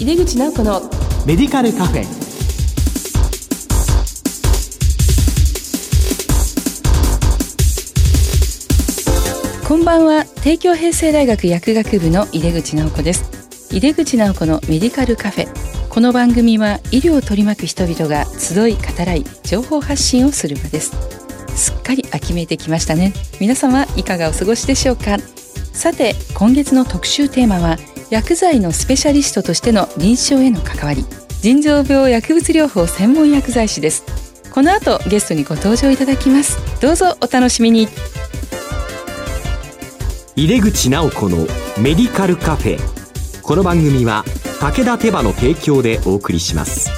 井出口直子のメディカルカフェ。こんばんは。帝京平成大学薬学部の井出口直子です。井出口直子のメディカルカフェ。この番組は医療を取り巻く人々が集い語らい情報発信をする場です。すっかり秋めいてきましたね。皆様いかがお過ごしでしょうか。さて今月の特集テーマは薬剤のスペシャリストとしての臨床への関わり腎臓病薬物療法専門薬剤師です。この後ゲストにご登場いただきます。どうぞお楽しみに。井出口直子のメディカルカフェ。この番組は武田手羽の提供でお送りします。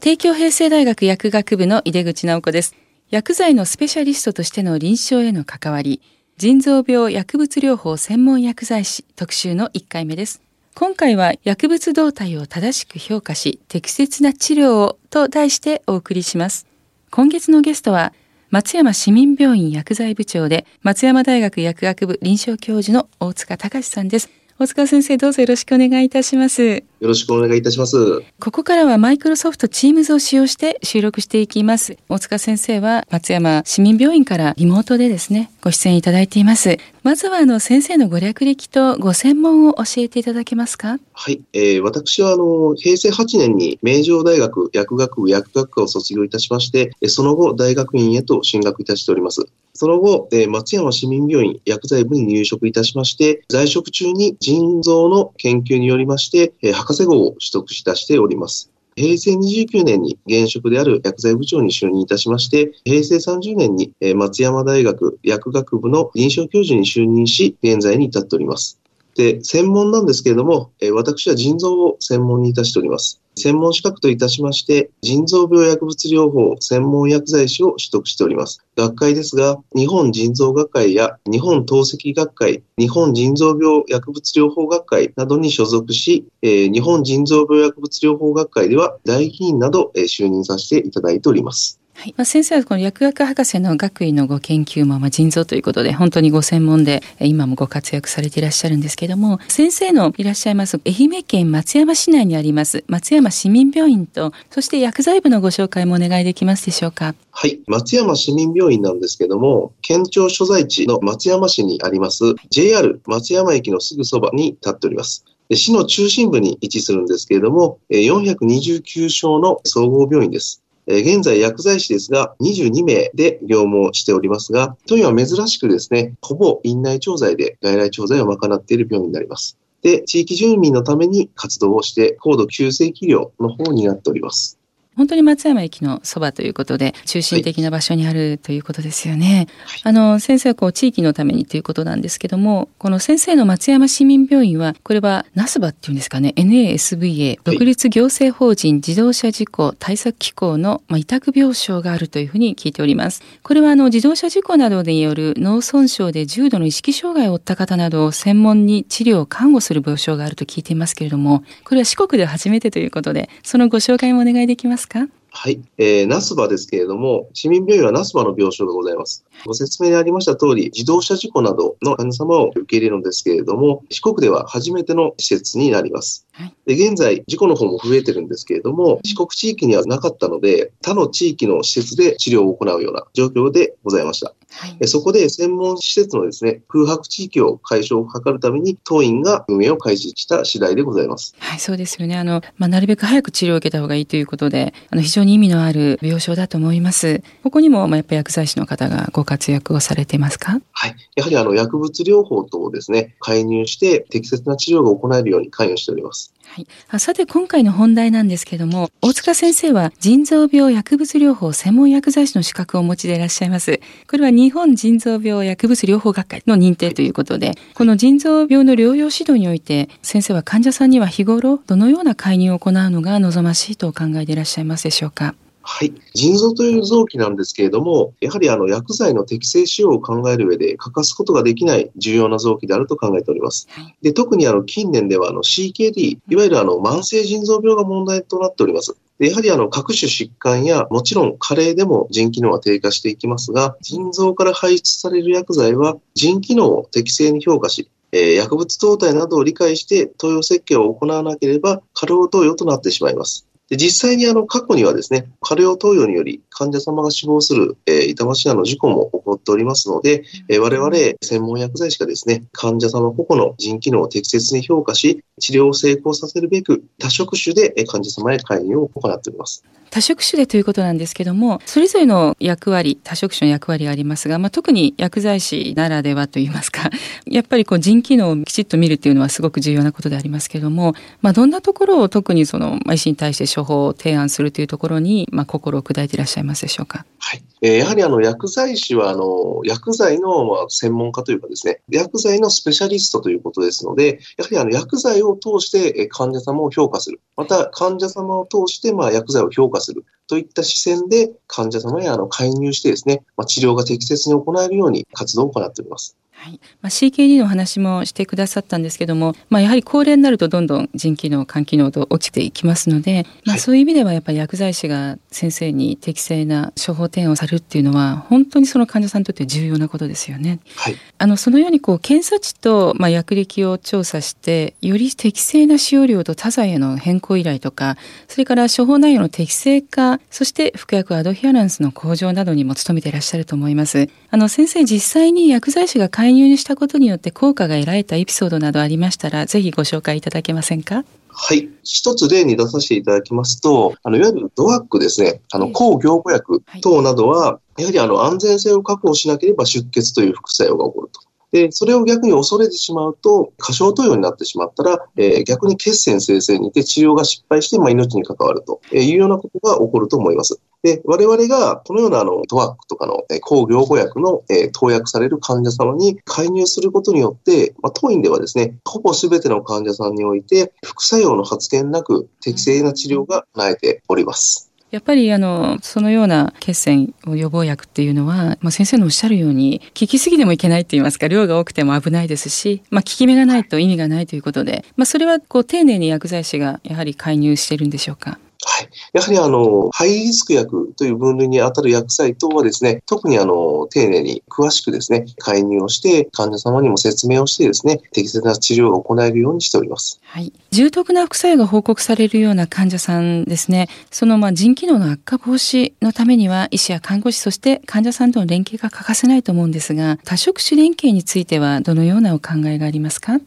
帝京平成大学薬学部の井出口直子です。薬剤のスペシャリストとしての臨床への関わり腎臓病薬物療法専門薬剤師特集の1回目です。今回は薬物動態を正しく評価し適切な治療をと題してお送りします。今月のゲストは松山市民病院薬剤部長で松山大学薬学部臨床教授の大塚隆さんです。大塚先生どうぞよろしくお願いいたしますよろしくお願いいたします。ここからはマイクロソフト Teams を使用して収録していきます。大塚先生は松山市民病院からリモートでですね、ご出演いただいています。まずはあの先生のご略歴とご専門を教えていただけますか？はい、えー、私はあの平成8年に名城大学薬学部薬学科を卒業いたしまして、その後大学院へと進学いたしております。その後、えー、松山市民病院薬剤部に入職いたしまして、在職中に腎臓の研究によりまして、えー、博士号を取得いたしております。平成29年に現職である薬剤部長に就任いたしまして、平成30年に松山大学薬学部の臨床教授に就任し、現在に至っております。で、専門なんですけれども、私は腎臓を専門にいたしております。専門資格といたしまして、腎臓病薬物療法専門薬剤師を取得しております。学会ですが、日本腎臓学会や日本透析学会、日本腎臓病薬物療法学会などに所属しえ、日本腎臓病薬物療法学会では大議員などえ就任させていただいております。はい。まあ、先生はこの薬学博士の学位のご研究も、まあ、腎臓ということで本当にご専門で今もご活躍されていらっしゃるんですけども先生のいらっしゃいます愛媛県松山市内にあります松山市民病院とそして薬剤部のご紹介もお願いできますでしょうか？はい。松山市民病院なんですけども県庁所在地の松山市にあります JR 松山駅のすぐそばに立っております。市の中心部に位置するんですけれども429床の総合病院です。現在薬剤師ですが22名で業務をしておりますが、当院は珍しくですね、ほぼ院内調剤で外来調剤を賄っている病院になります。で、地域住民のために活動をして、高度急性期医療の方になっております。本当に松山駅のそばということで中心的な場所にあるということですよね。はい、あの先生はこう地域のためにということなんですけどもこの先生の松山市民病院はこれは NASBA っていうんですかね NASVA 独立行政法人自動車事故対策機構の、まあ、委託病床があるというふうに聞いております。これはあの自動車事故などによる脳損傷で重度の意識障害を負った方などを専門に治療看護する病床があると聞いていますけれどもこれは四国で初めてということでそのご紹介もお願いできますか？はい。えー、ナスバですけれども、市民病院はナスバの病床がございます。ご説明にありました通り、自動車事故などの患者様を受け入れるのですけれども、四国では初めての施設になります。はい、で現在、事故の方も増えてるんですけれども、四国地域にはなかったので、他の地域の施設で治療を行うような状況でございました。はい、そこで専門施設のですね、空白地域を解消を図るために、当院が運営を開始した次第でございます。はい、そうですよね。あの、まあ、なるべく早く治療を受けた方がいいということで、あの、非常に意味のある病床だと思います。ここにも、まあ、やっぱり薬剤師の方がご活躍をされてますか？はい。やはり、あの、薬物療法等をですね、介入して適切な治療が行えるように関与しております。はい、さて今回の本題なんですけども大塚先生は腎臓病薬物療法専門薬剤師の資格をお持ちでいらっしゃいます。これは日本腎臓病薬物療法学会の認定ということでこの腎臓病の療養指導において先生は患者さんには日頃どのような介入を行うのが望ましいとお考えでいらっしゃいますでしょうか？はい。腎臓という臓器なんですけれども、やはりあの薬剤の適正使用を考える上で欠かすことができない重要な臓器であると考えております。はい、で特にあの近年ではあの CKD、いわゆるあの慢性腎臓病が問題となっております。でやはりあの各種疾患やもちろん加齢でも腎機能は低下していきますが、腎臓から排出される薬剤は腎機能を適正に評価し、えー、薬物投体などを理解して投与設計を行わなければ過労投与となってしまいます。で実際にあの過去にはですね、過量投与により患者様が死亡する、えー、痛ましなの事故も起こっておりますので、えー、我々専門薬剤師がですね、患者様個々の腎機能を適切に評価し、治療を成功させるべく多職種で患者様へ介入を行っております。多職種でということなんですけども、それぞれの役割、多職種の役割がありますが、まあ、特に薬剤師ならではといいますか、やっぱりこう腎機能をきちっと見るっていうのはすごく重要なことでありますけども、まあ、どんなところを特にその、医師に対して処方を提案するというところに、まあ、心を砕いていらっしゃいますでしょうか？はい。えー、やはりあの、薬剤師は、あの、薬剤の、ま、専門家というかですね、薬剤のスペシャリストということですので、やはりあの、薬剤を通して患者様を評価する。また、患者様を通して、まあ、薬剤を評価する。といった視線で患者様へあの介入してですね、まあ、治療が適切に行えるように活動を行っております。はい。まあ、CKD の話もしてくださったんですけども、まあ、やはり高齢になるとどんどん腎機能、肝機能と落ちていきますので、まあ、そういう意味ではやっぱり薬剤師が先生に適正な処方提案をされるっていうのは、本当にその患者さんにとって重要なことですよね。はい。あの、そのようにこう、検査値と、まあ、薬歴を調査して、より適正な使用量と他剤への変更依頼とか、それから処方内容の適正化、そして服薬アドヒアランスの向上などにも努めていらっしゃると思います。あの、先生実際に薬剤師が介入したことによって効果が得られたエピソードなどありましたら、ぜひご紹介いただけませんか？はい。一つ例に出させていただきますと、あの、いわゆるドワックですね、あの、抗凝固薬等などは、やはりあの、安全性を確保しなければ出血という副作用が起こると。で、それを逆に恐れてしまうと、過小投与になってしまったら、えー、逆に血栓生成にて治療が失敗して、まあ、命に関わるというようなことが起こると思います。で、我々がこのようなあの、トワックとかの、え抗凝固薬の、え投薬される患者様に介入することによって、まあ、当院ではですね、ほぼ全ての患者さんにおいて、副作用の発現なく適正な治療が叶えております。やっぱりあのそのような血栓予防薬っていうのは、まあ、先生のおっしゃるように効きすぎてもいけないって言いますか量が多くても危ないですし、まあ、効き目がないと意味がないということで、まあ、それはこう丁寧に薬剤師がやはり介入してるんでしょうか？はい。やはりあの、ハイリスク薬という分類に当たる薬剤等はですね、特にあの、丁寧に詳しくですね、介入をして、患者様にも説明をしてですね、適切な治療が行えるようにしております。はい。重篤な副作用が報告されるような患者さんですね、そのまあ腎機能の悪化防止のためには、医師や看護師、そして患者さんとの連携が欠かせないと思うんですが、多職種連携についてはどのようなお考えがありますか？はい。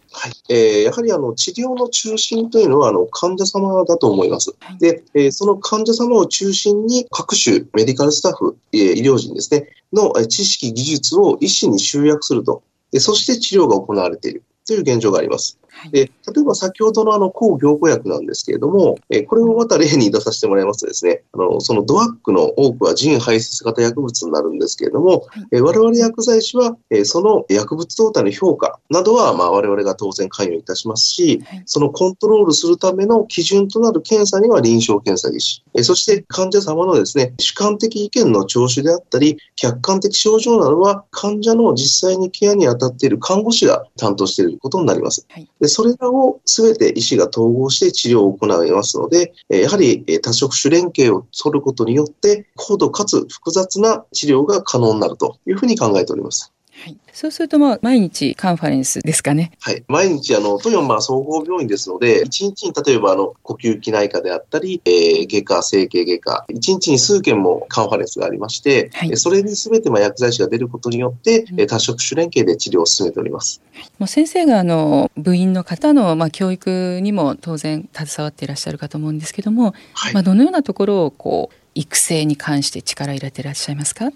えー、やはりあの、治療の中心というのは、あの、患者様だと思います。はい、で、えー、その患者様を中心に各種メディカルスタッフ、えー、医療人ですね、の知識、技術を医師に集約すると。でそして治療が行われているという現状があります。で、例えば先ほどのあの抗凝固薬なんですけれども、えこれをまた例に出させてもらいますとですね、あのそのドワックの多くは腎排泄型薬物になるんですけれども、はい、え我々薬剤師は、えその薬物動態の評価などは、まあ、我々が当然関与いたしますし、はい、そのコントロールするための基準となる検査には臨床検査技師、えそして患者様のですね、主観的意見の聴取であったり、客観的症状などは患者の実際にケアに当たっている看護師が担当していることになります。はい。でそれらを全て医師が統合して治療を行いますので、やはり多職種連携を取ることによって、高度かつ複雑な治療が可能になるというふうに考えております。はい、そうすると、まあ、毎日カンファレンスですかね。はい。毎日、あの、トヨン、まあ、総合病院ですので、1日に例えば、あの、呼吸器内科であったり、えー、外科、整形外科、1日に数件もカンファレンスがありまして、はい、それに全て、まあ、薬剤師が出ることによって、うん、多職種連携で治療を進めております。もう先生が、あの、部員の方の、まあ、教育にも当然携わっていらっしゃるかと思うんですけども、はい、まあ、どのようなところを、こう、育成に関して力入れていらっしゃいますか？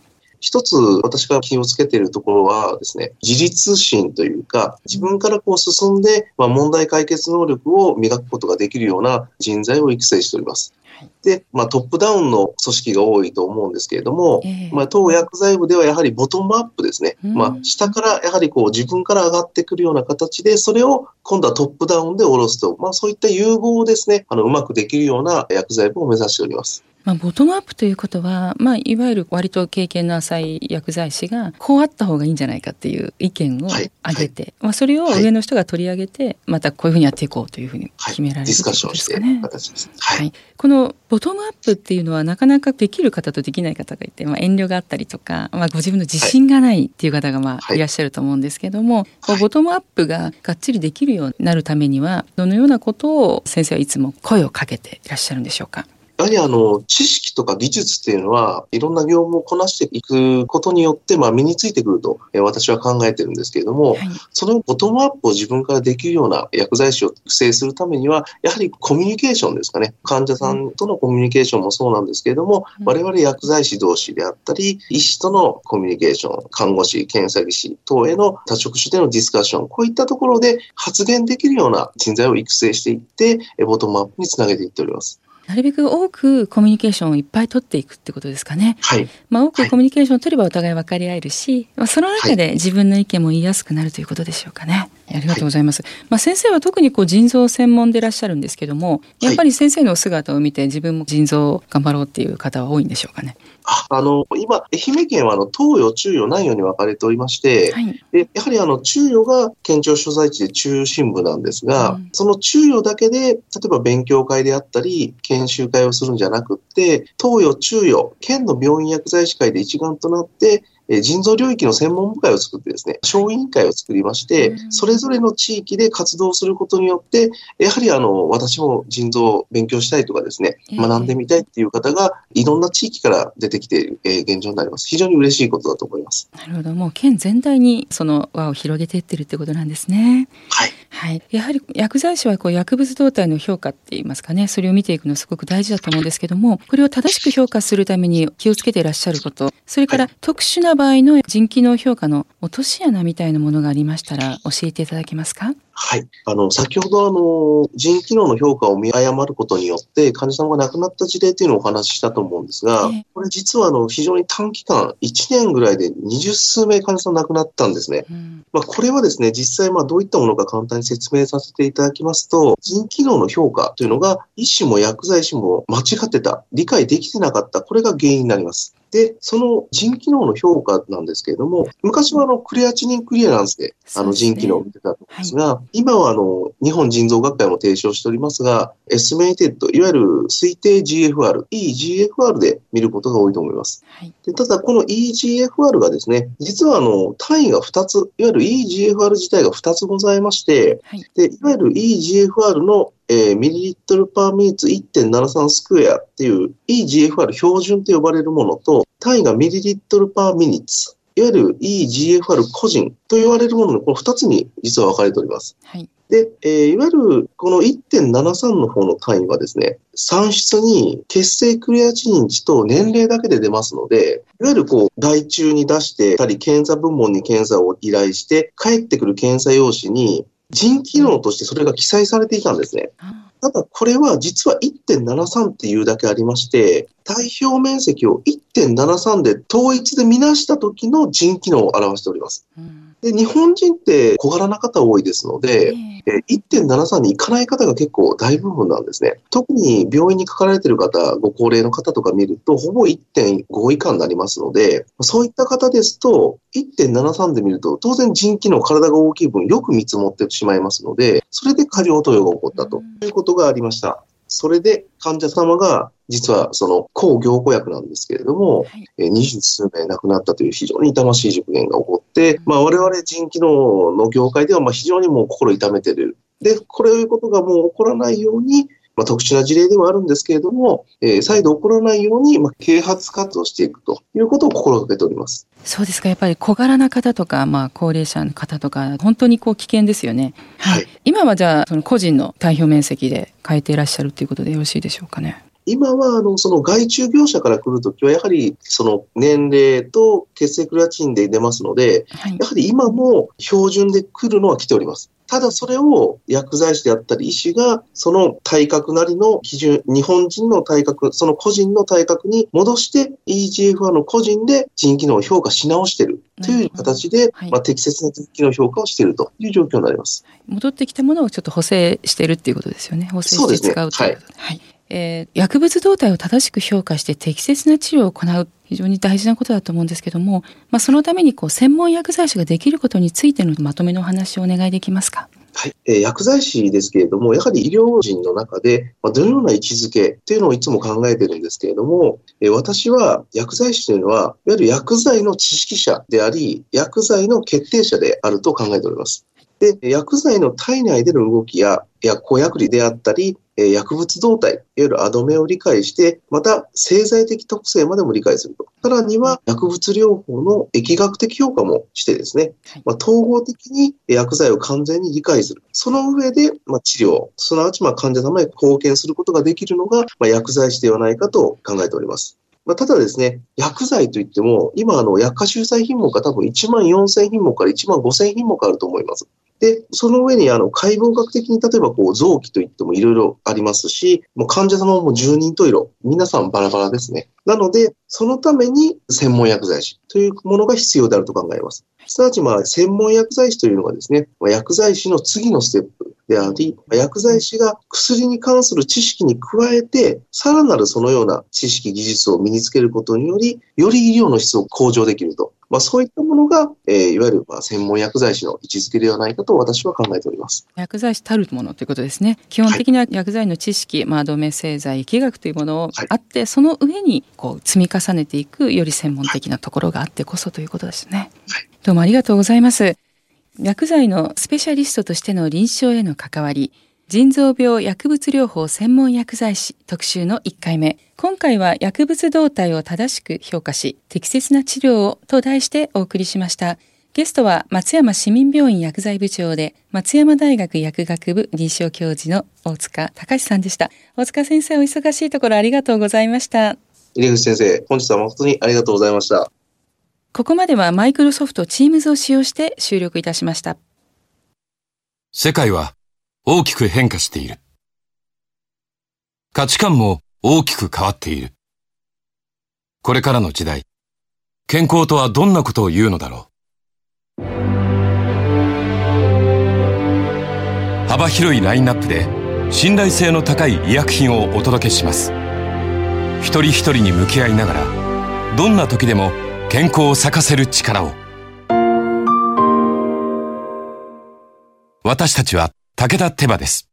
一つ私が気をつけているところはですね、自立心というか、自分からこう進んで、まあ、問題解決能力を磨くことができるような人材を育成しております。で、まあ、トップダウンの組織が多いと思うんですけれども、えー、まあ、当薬剤部ではやはりボトムアップですね。まあ、下からやはりこう自分から上がってくるような形で、それを今度はトップダウンで下ろすと、まあ、そういった融合をですね、あの、うまくできるような薬剤部を目指しております。まあ、ボトムアップということは、まあ、いわゆる割と経験の浅い薬剤師がこうあった方がいいんじゃないかっていう意見を挙げて、はい。はい、まあ、それを上の人が取り上げて、またこういうふうにやっていこうというふうに決められる、はい、ディスカッションして形です、はい、このボトムアップっていうのはなかなかできる方とできない方がいて、まあ、遠慮があったりとか、まあ、ご自分の自信がないっていう方がまあい。らっしゃると思うんですけども、ボトムアップががっちりできるようになるためにはどのようなことを先生はいつも声をかけていらっしゃるんでしょうか？やはりあの、知識とか技術っていうのは、いろんな業務をこなしていくことによって、まあ、身についてくると、え私は考えてるんですけれども、はい、そのボトムアップを自分からできるような薬剤師を育成するためには、やはりコミュニケーションですかね。患者さんとのコミュニケーションもそうなんですけれども、うん、我々薬剤師同士であったり、医師とのコミュニケーション、看護師、検査技師等への多職種でのディスカッション、こういったところで発言できるような人材を育成していって、ボトムアップにつなげていっております。なるべく多くコミュニケーションをいっぱい取っていくってことですかね。はい。まあ多くコミュニケーションを取ればお互い分かり合えるし、まあその中で自分の意見も言いやすくなるということでしょうかね。ありがとうございます。はい、まあ先生は特にこう腎臓専門でいらっしゃるんですけども、やっぱり先生のお姿を見て自分も腎臓を頑張ろうっていう方は多いんでしょうかね？あの、今、愛媛県はあの東予、中予、南予に分かれておりまして、はい、でやはりあの中予が県庁所在地で中心部なんですが、うん、その中予だけで、例えば勉強会であったり、研修会をするんじゃなくって、東予、中予、県の病院薬剤師会で一丸となって、え腎臓領域の専門部会を作ってですね、小委員会を作りまして、それぞれの地域で活動することによって、やはりあの、私も腎臓を勉強したいとかですね、学んでみたいっていう方が、いろんな地域から出てきている、えー、現状になります。非常に嬉しいことだと思います。なるほど。もう県全体にその輪を広げていってるってことなんですね。はい。はい。やはり薬剤師はこう薬物動態の評価って言いますかね、それを見ていくのすごく大事だと思うんですけども、これを正しく評価するために気をつけていらっしゃること、それから特殊な場合の腎機能評価の落とし穴みたいなものがありましたら教えていただけますか？はい。あの、先ほどあの、腎機能の評価を見誤ることによって、患者さんが亡くなった事例というのをお話ししたと思うんですが、えー、これ実はあの、非常に短期間、1年ぐらいで20数名患者さん亡くなったんですね。うん、まあ、これはですね、実際まあ、どういったものか簡単に説明させていただきますと、腎機能の評価というのが、医師も薬剤師も間違ってた、理解できてなかった、これが原因になります。で、その腎機能の評価なんですけれども、昔はあのクレアチニンクリアランスであの腎機能を見てたんですが、はい、今はあの日本腎臓学会も提唱しておりますが、 estimated、いわゆる推定 GFR、EGFR で見ることが多いと思います。はい、でただ、この EGFR がですね、実はあの単位が2つ、いわゆる EGFR 自体が2つございまして、はい、でいわゆる EGFR のえー、ミリリットル per minutes 1.73 square っていう EGFR 標準と呼ばれるものと、単位がミリリットル per minutes、いわゆる EGFR 個人と言われるもののこの2つに実は分かれております。はい、で、えー、いわゆるこの1.73の方の単位はですね、算出に血清クレアチニン値と年齢だけで出ますので、いわゆるこう、外注に出してたり、検査部門に検査を依頼して、帰ってくる検査用紙に、腎機能としてそれが記載されていたんですね。ただこれは実は1.73っていうだけありまして、体表面積を1.73で統一で見なした時の腎機能を表しております。うんで、日本人って小柄な方多いですので、えー、1.73に行かない方が結構大部分なんですね。特に病院にかかられてる方、ご高齢の方とか見ると、ほぼ1.5以下になりますので、そういった方ですと、1.73で見ると、当然腎機能、体が大きい分、よく見積もってしまいますので、それで過剰投与が起こったということがありました。それで患者様が実はその抗凝固薬なんですけれども、はい、二十数名亡くなったという非常に痛ましい事件が起こって、まあ、我々腎機能の業界ではまあ非常にもう心痛めている。で、これいうことがもう起こらないように、まあ、特殊な事例ではあるんですけれども、えー、再度起こらないように、まあ、啓発活動していくということを心がけております。そうですか。やっぱり小柄な方とか、まあ、高齢者の方とか、本当にこう危険ですよね。はい。今はじゃあ、その個人の体表面積で変えていらっしゃるということでよろしいでしょうかね。今は、あの、その外注業者から来るときは、やはり、その年齢と血清クレアチンで出ますので、はい、やはり今も標準で来るのは来ております。ただそれを薬剤師であったり医師がその体格なりの基準、日本人の体格、その個人の体格に戻して EGFR の個人で腎機能を評価し直しているという形で、はい、まあ、適切な腎機能評価をしているという状況になります。戻ってきたものをちょっと補正しているっていうことですよね。補正して使うということで。はい、えー、薬物動態を正しく評価して適切な治療を行う非常に大事なことだと思うんですけども、まあ、そのためにこう専門薬剤師ができることについてのまとめのお話をお願いできますか？はい、えー、薬剤師ですけれども、やはり医療人の中で、まあ、どのような位置づけっていうのをいつも考えてるんですけれども、えー、私は薬剤師というのは、いわゆる薬剤の知識者であり、薬剤の決定者であると考えております。で、薬剤の体内での動きや、薬効薬理であったり、え薬物動態、いわゆるアドメを理解して、また製剤的特性までも理解すると。さらには薬物療法の疫学的評価もしてですね、まあ、統合的に薬剤を完全に理解する。その上で、まあ、治療、すなわちまあ患者様へ貢献することができるのが、まあ、薬剤師ではないかと考えております。まあ、ただですね、薬剤といっても、今、あの、薬価収載品目が多分1万4000品目から1万5000品目あると思います。で、その上にあの解剖学的に例えばこう臓器といってもいろいろありますし、もう患者様も十人十色、皆さんバラバラですね。なので、そのために専門薬剤師というものが必要であると考えます。すなわち、まあ、専門薬剤師というのがですね、薬剤師の次のステップであり、薬剤師が薬に関する知識に加えて、さらなるそのような知識、技術を身につけることにより、より医療の質を向上できると。まあ、そういったものが、えー、いわゆるまあ専門薬剤師の位置づけではないかと私は考えております。薬剤師たるものということですね。基本的な薬剤の知識、はい、まあ、動脈製剤、疫学というものをあって、はい、その上にこう積み重ねていくより専門的なところがあってこそということですね。はい、どうもありがとうございます。薬剤のスペシャリストとしての臨床への関わり、腎臓病薬物療法専門薬剤師特集の1回目。今回は薬物動態を正しく評価し、適切な治療をと題してお送りしました。ゲストは松山市民病院薬剤部長で、松山大学薬学部臨床教授の大塚隆さんでした。大塚先生、お忙しいところありがとうございました。入口先生、本日は誠にありがとうございました。ここまではマイクロソフト Teams を使用して収録いたしました。世界は大きく変化している。価値観も大きく変わっている。これからの時代、健康とはどんなことを言うのだろう。幅広いラインナップで信頼性の高い医薬品をお届けします。一人一人に向き合いながら、どんな時でも健康を咲かせる力を。私たちは武田手羽です。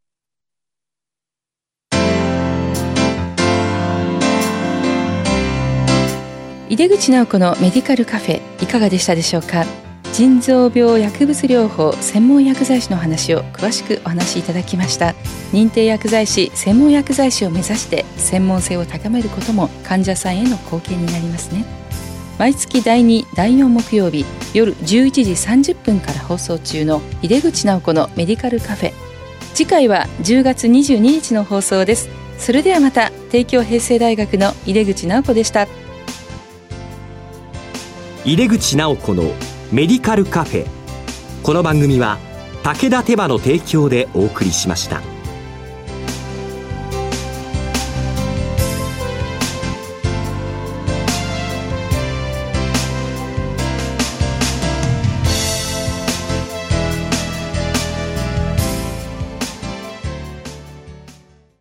井出口直子のメディカルカフェいかがでしたでしょうか？腎臓病薬物療法専門薬剤師の話を詳しくお話しいただきました認定薬剤師専門薬剤師を目指して専門性を高めることも患者さんへの貢献になりますね毎月第2第4木曜日夜11時30分から放送中の井出口直子のメディカルカフェ。次回は10月22日の放送です。それではまた帝京平成大学の井出口直子でした。井出口直子のメディカルカフェ。この番組は武田手羽の提供でお送りしました。